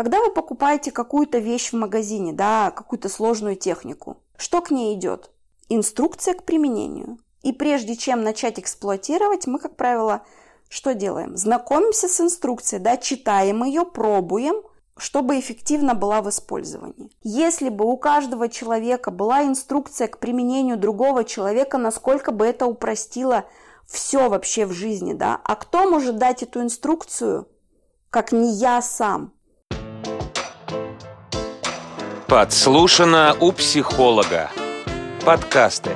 Когда вы покупаете какую-то вещь в магазине, да, какую-то сложную технику, что к ней идет? Инструкция к применению. И прежде чем начать эксплуатировать, мы, как правило, что делаем? Знакомимся с инструкцией, да, читаем ее, пробуем, чтобы эффективно была в использовании. Если бы у каждого человека была инструкция к применению другого человека, насколько бы это упростило все вообще в жизни, да? А кто может дать эту инструкцию, как не я сам? Подслушано у психолога. Подкасты.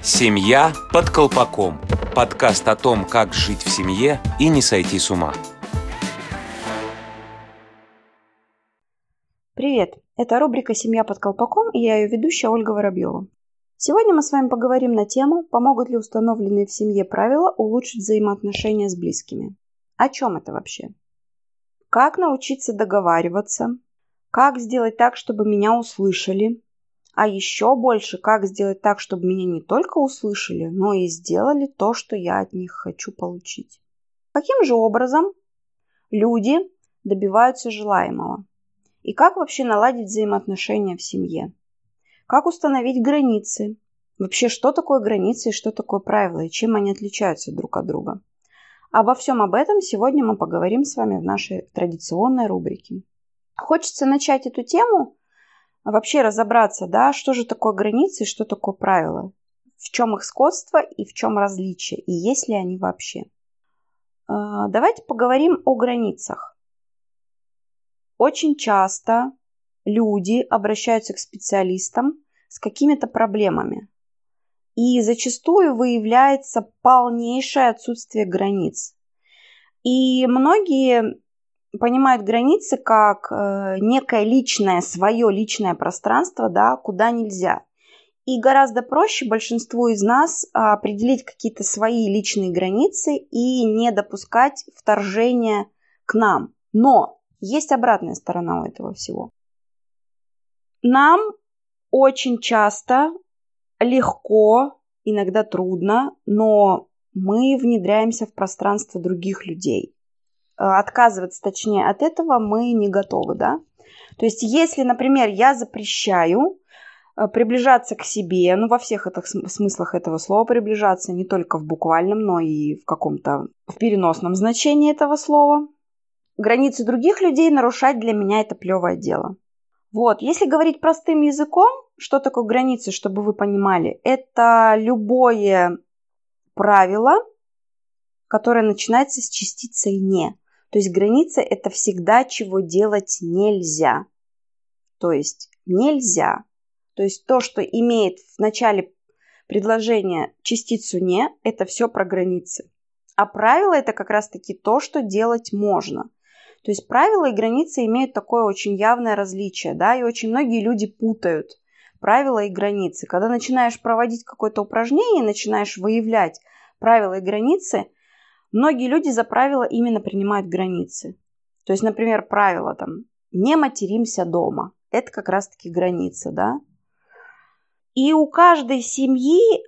Семья под колпаком. Подкаст о том, как жить в семье и не сойти с ума. Привет! Это рубрика «Семья под колпаком» и я ее ведущая Ольга Воробьева. Сегодня мы с вами поговорим на тему, помогут ли установленные в семье правила улучшить взаимоотношения с близкими. О чем это вообще? Как научиться договариваться? Как сделать так, чтобы меня услышали? А еще больше, как сделать так, чтобы меня не только услышали, но и сделали то, что я от них хочу получить. Каким же образом люди добиваются желаемого? И как вообще наладить взаимоотношения в семье? Как установить границы? Вообще, что такое границы и что такое правила, и чем они отличаются друг от друга? Обо всем об этом сегодня мы поговорим с вами в нашей традиционной рубрике. Хочется начать эту тему, вообще разобраться, да, что же такое границы и что такое правила, в чем их сходство и в чем различие, и есть ли они вообще. А, давайте поговорим о границах. Очень часто люди обращаются к специалистам с какими-то проблемами. И зачастую выявляется полнейшее отсутствие границ. И многие понимают границы как э, некое личное, свое личное пространство, да, куда нельзя. И гораздо проще большинству из нас определить какие-то свои личные границы и не допускать вторжения к нам. Но есть обратная сторона у этого всего. Нам очень часто легко, иногда трудно, но мы внедряемся в пространство других людей. Э, отказываться, точнее, от этого мы не готовы, да. То есть, если, например, я запрещаю э, приближаться к себе, ну, во всех этих смыслах этого слова приближаться, не только в буквальном, но и в каком-то в переносном значении этого слова. Границы других людей нарушать для меня это плевое дело. Вот, если говорить простым языком, что такое границы, чтобы вы понимали, это любое правило, которое начинается с частицей «не». То есть граница – это всегда, чего делать нельзя. То есть нельзя. То есть то, что имеет в начале предложения частицу «не», это все про границы. А правило – это как раз-таки то, что делать можно – то есть правила и границы имеют такое очень явное различие, да, и очень многие люди путают правила и границы. Когда начинаешь проводить какое-то упражнение, начинаешь выявлять правила и границы, многие люди за правила именно принимают границы. То есть, например, правило там «не материмся дома». Это как раз-таки граница, да. И у каждой семьи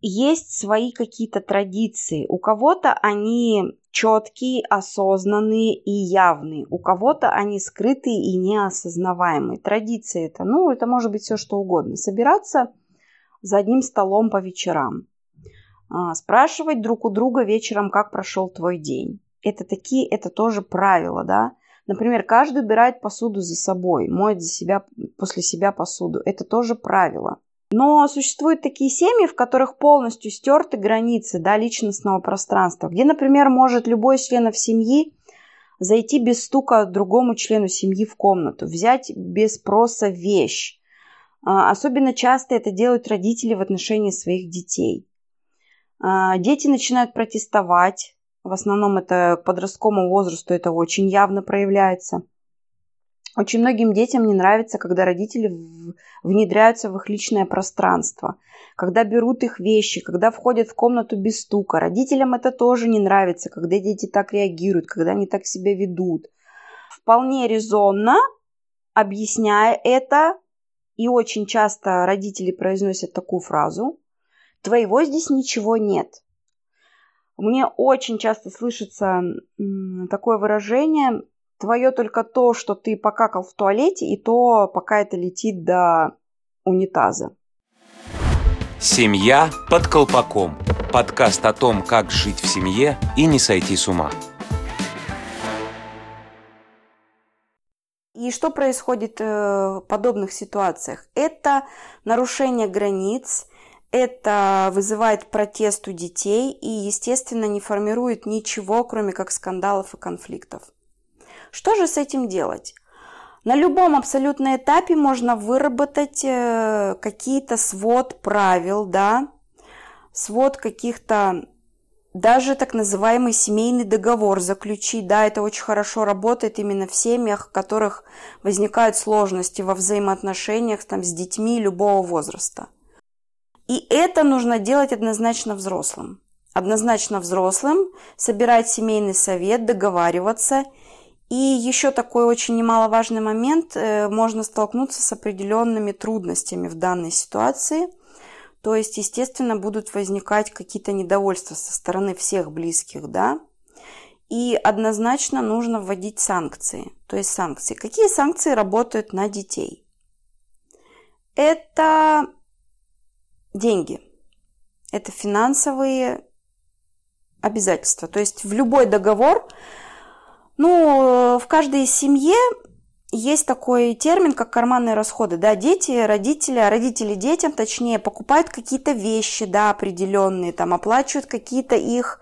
есть свои какие-то традиции. У кого-то они четкие, осознанные и явные. У кого-то они скрытые и неосознаваемые. Традиции это, ну, это может быть все что угодно. Собираться за одним столом по вечерам. А, спрашивать друг у друга вечером, как прошел твой день. Это такие, это тоже правила, да. Например, каждый убирает посуду за собой, моет за себя, после себя посуду. Это тоже правило. Но существуют такие семьи, в которых полностью стерты границы да, личностного пространства, где, например, может любой из членов семьи зайти без стука другому члену семьи в комнату, взять без спроса вещь. А, особенно часто это делают родители в отношении своих детей. А, дети начинают протестовать, в основном это к подростковому возрасту это очень явно проявляется – очень многим детям не нравится, когда родители внедряются в их личное пространство, когда берут их вещи, когда входят в комнату без стука. Родителям это тоже не нравится, когда дети так реагируют, когда они так себя ведут. Вполне резонно, объясняя это, и очень часто родители произносят такую фразу, твоего здесь ничего нет. Мне очень часто слышится такое выражение «твое только то, что ты покакал в туалете, и то, пока это летит до унитаза». Семья под колпаком. Подкаст о том, как жить в семье и не сойти с ума. И что происходит э, в подобных ситуациях? Это нарушение границ, это вызывает протест у детей и, естественно, не формирует ничего, кроме как скандалов и конфликтов. Что же с этим делать? На любом абсолютно этапе можно выработать э, какие-то свод правил, да, свод каких-то даже так называемый семейный договор заключить, да, это очень хорошо работает именно в семьях, в которых возникают сложности во взаимоотношениях там, с детьми любого возраста. И это нужно делать однозначно взрослым. Однозначно взрослым, собирать семейный совет, договариваться. И еще такой очень немаловажный момент, э, можно столкнуться с определенными трудностями в данной ситуации – то есть, естественно, будут возникать какие-то недовольства со стороны всех близких, да. И однозначно нужно вводить санкции. То есть санкции. Какие санкции работают на детей? Это деньги. Это финансовые обязательства. То есть в любой договор, ну, в каждой семье есть такой термин, как карманные расходы, да, дети, родители, а родители детям, точнее, покупают какие-то вещи, да, определенные, там, оплачивают какие-то их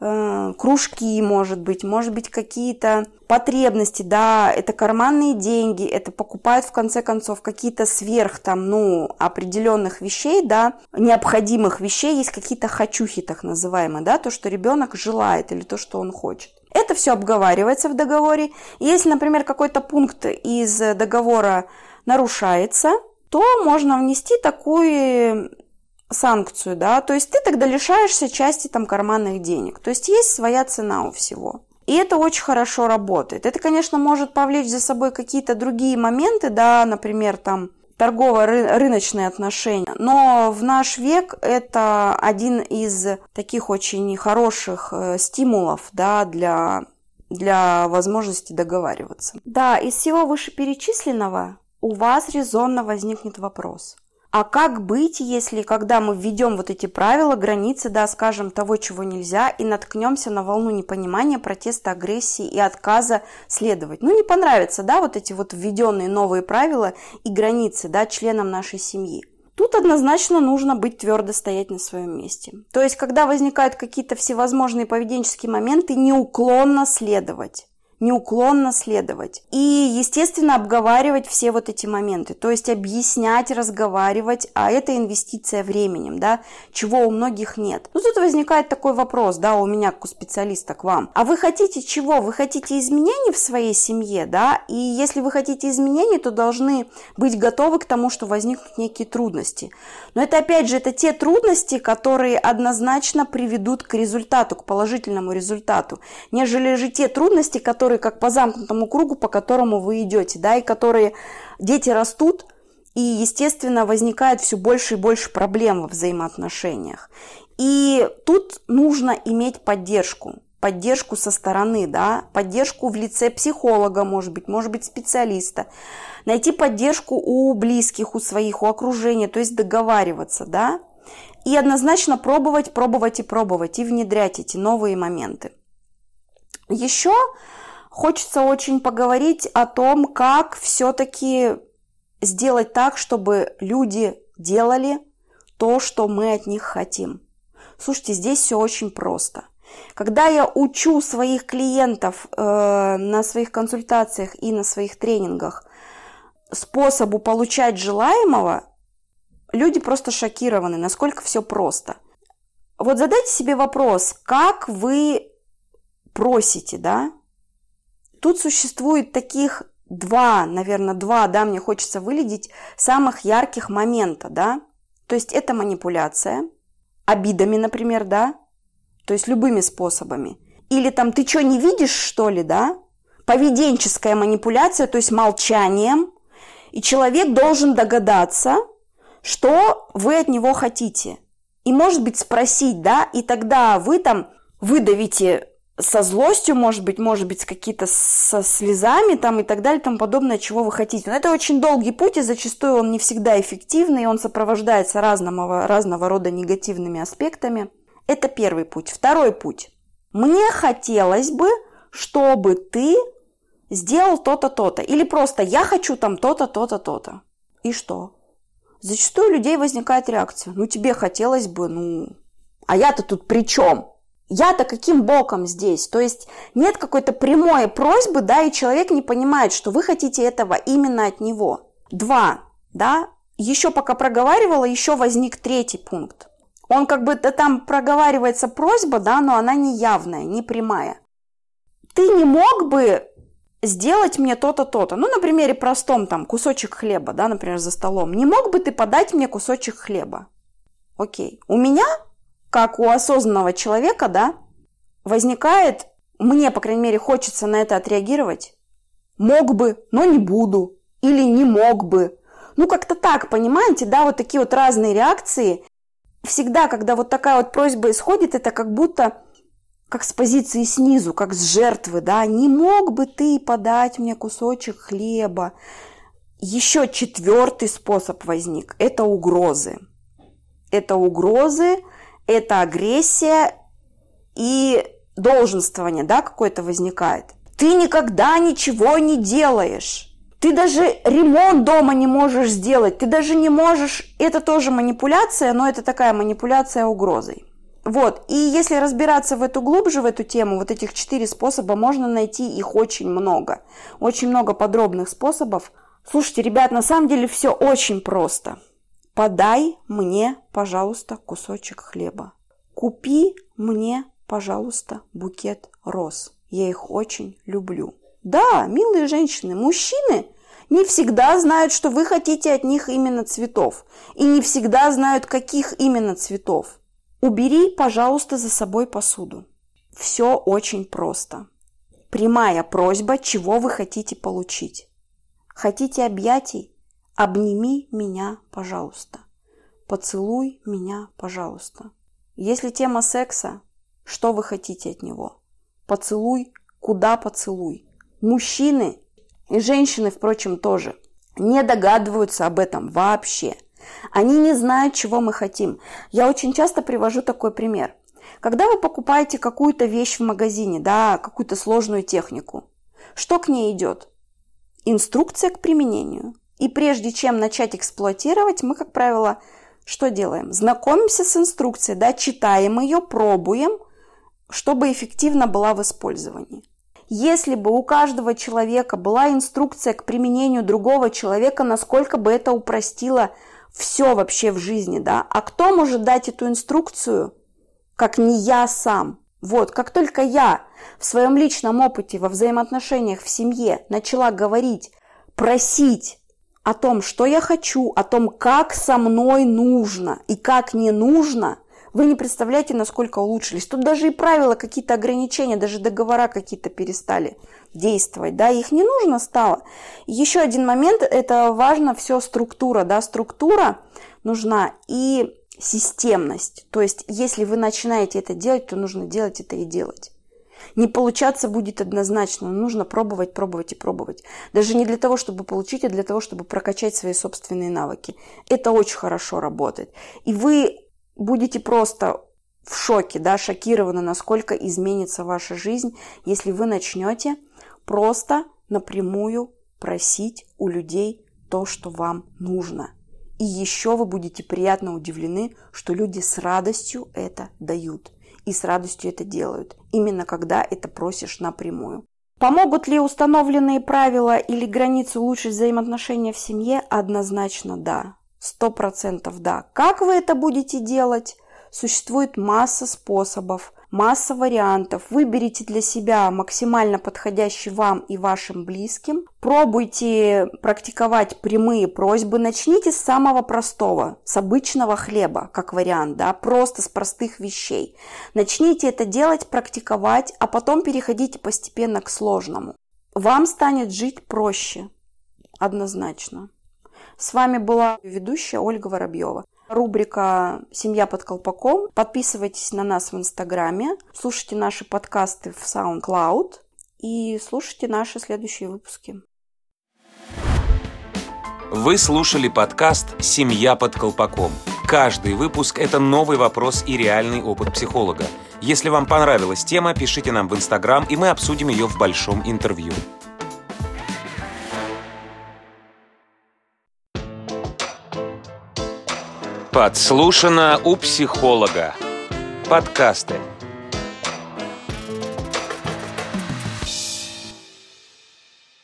э, кружки, может быть, может быть, какие-то потребности, да, это карманные деньги, это покупают, в конце концов, какие-то сверх, там, ну, определенных вещей, да, необходимых вещей, есть какие-то хочухи, так называемые, да, то, что ребенок желает или то, что он хочет. Это все обговаривается в договоре. Если, например, какой-то пункт из договора нарушается, то можно внести такую санкцию, да, то есть ты тогда лишаешься части там карманных денег, то есть есть своя цена у всего. И это очень хорошо работает. Это, конечно, может повлечь за собой какие-то другие моменты, да, например, там торгово-рыночные отношения. Но в наш век это один из таких очень хороших э, стимулов да, для, для возможности договариваться. Да, из всего вышеперечисленного у вас резонно возникнет вопрос. А как быть, если когда мы введем вот эти правила, границы, да, скажем, того, чего нельзя, и наткнемся на волну непонимания, протеста, агрессии и отказа следовать? Ну, не понравятся, да, вот эти вот введенные новые правила и границы, да, членам нашей семьи. Тут однозначно нужно быть твердо стоять на своем месте. То есть, когда возникают какие-то всевозможные поведенческие моменты, неуклонно следовать неуклонно следовать. И, естественно, обговаривать все вот эти моменты. То есть объяснять, разговаривать, а это инвестиция временем, да, чего у многих нет. Ну, тут возникает такой вопрос, да, у меня как у специалиста к вам. А вы хотите чего? Вы хотите изменений в своей семье, да? И если вы хотите изменений, то должны быть готовы к тому, что возникнут некие трудности. Но это, опять же, это те трудности, которые однозначно приведут к результату, к положительному результату, нежели же те трудности, которые которые как по замкнутому кругу, по которому вы идете, да, и которые дети растут, и, естественно, возникает все больше и больше проблем во взаимоотношениях. И тут нужно иметь поддержку, поддержку со стороны, да, поддержку в лице психолога, может быть, может быть, специалиста, найти поддержку у близких, у своих, у окружения, то есть договариваться, да, и однозначно пробовать, пробовать и пробовать, и внедрять эти новые моменты. Еще Хочется очень поговорить о том, как все-таки сделать так, чтобы люди делали то, что мы от них хотим. Слушайте, здесь все очень просто. Когда я учу своих клиентов э, на своих консультациях и на своих тренингах способу получать желаемого, люди просто шокированы, насколько все просто. Вот задайте себе вопрос, как вы просите, да? Тут существует таких два, наверное, два, да, мне хочется выледить самых ярких момента, да. То есть это манипуляция, обидами, например, да, то есть любыми способами. Или там ты что, не видишь, что ли, да? Поведенческая манипуляция, то есть молчанием. И человек должен догадаться, что вы от него хотите. И, может быть, спросить, да, и тогда вы там выдавите со злостью, может быть, может быть, с какие-то со слезами там и так далее, там подобное, чего вы хотите. Но это очень долгий путь, и зачастую он не всегда эффективный, и он сопровождается разного, разного рода негативными аспектами. Это первый путь. Второй путь. Мне хотелось бы, чтобы ты сделал то-то, то-то. Или просто я хочу там то-то, то-то, то-то. И что? Зачастую у людей возникает реакция. Ну, тебе хотелось бы, ну... А я-то тут при чем? Я-то каким боком здесь? То есть нет какой-то прямой просьбы, да, и человек не понимает, что вы хотите этого именно от него. Два, да, еще пока проговаривала, еще возник третий пункт. Он как бы там проговаривается просьба, да, но она не явная, не прямая. Ты не мог бы сделать мне то-то, то-то. Ну, на примере простом, там, кусочек хлеба, да, например, за столом. Не мог бы ты подать мне кусочек хлеба? Окей. У меня как у осознанного человека, да, возникает, мне, по крайней мере, хочется на это отреагировать. Мог бы, но не буду. Или не мог бы. Ну, как-то так, понимаете, да, вот такие вот разные реакции. Всегда, когда вот такая вот просьба исходит, это как будто как с позиции снизу, как с жертвы, да, не мог бы ты подать мне кусочек хлеба. Еще четвертый способ возник – это угрозы. Это угрозы, это агрессия и долженствование, да, какое-то возникает. Ты никогда ничего не делаешь. Ты даже ремонт дома не можешь сделать. Ты даже не можешь... Это тоже манипуляция, но это такая манипуляция угрозой. Вот, и если разбираться в эту глубже, в эту тему, вот этих четыре способа, можно найти их очень много. Очень много подробных способов. Слушайте, ребят, на самом деле все очень просто. Подай мне, пожалуйста, кусочек хлеба. Купи мне, пожалуйста, букет роз. Я их очень люблю. Да, милые женщины, мужчины не всегда знают, что вы хотите от них именно цветов. И не всегда знают, каких именно цветов. Убери, пожалуйста, за собой посуду. Все очень просто. Прямая просьба, чего вы хотите получить. Хотите объятий? Обними меня, пожалуйста. Поцелуй меня, пожалуйста. Если тема секса, что вы хотите от него? Поцелуй, куда поцелуй? Мужчины и женщины, впрочем, тоже не догадываются об этом вообще. Они не знают, чего мы хотим. Я очень часто привожу такой пример. Когда вы покупаете какую-то вещь в магазине, да, какую-то сложную технику, что к ней идет? Инструкция к применению – и прежде чем начать эксплуатировать, мы, как правило, что делаем? Знакомимся с инструкцией, да, читаем ее, пробуем, чтобы эффективно была в использовании. Если бы у каждого человека была инструкция к применению другого человека, насколько бы это упростило все вообще в жизни, да? А кто может дать эту инструкцию, как не я сам? Вот, как только я в своем личном опыте во взаимоотношениях в семье начала говорить, просить, о том, что я хочу, о том, как со мной нужно и как не нужно, вы не представляете, насколько улучшились. Тут даже и правила, какие-то ограничения, даже договора какие-то перестали действовать, да, их не нужно стало. Еще один момент, это важно все структура, да, структура нужна и системность. То есть, если вы начинаете это делать, то нужно делать это и делать. Не получаться будет однозначно. Нужно пробовать, пробовать и пробовать. Даже не для того, чтобы получить, а для того, чтобы прокачать свои собственные навыки. Это очень хорошо работает. И вы будете просто в шоке, да, шокированы, насколько изменится ваша жизнь, если вы начнете просто напрямую просить у людей то, что вам нужно. И еще вы будете приятно удивлены, что люди с радостью это дают и с радостью это делают, именно когда это просишь напрямую. Помогут ли установленные правила или границы улучшить взаимоотношения в семье? Однозначно да. Сто процентов да. Как вы это будете делать? Существует масса способов масса вариантов. Выберите для себя максимально подходящий вам и вашим близким. Пробуйте практиковать прямые просьбы. Начните с самого простого, с обычного хлеба, как вариант, да, просто с простых вещей. Начните это делать, практиковать, а потом переходите постепенно к сложному. Вам станет жить проще, однозначно. С вами была ведущая Ольга Воробьева. Рубрика «Семья под колпаком». Подписывайтесь на нас в Инстаграме, слушайте наши подкасты в SoundCloud и слушайте наши следующие выпуски. Вы слушали подкаст «Семья под колпаком». Каждый выпуск – это новый вопрос и реальный опыт психолога. Если вам понравилась тема, пишите нам в Инстаграм, и мы обсудим ее в большом интервью. Подслушано у психолога. Подкасты.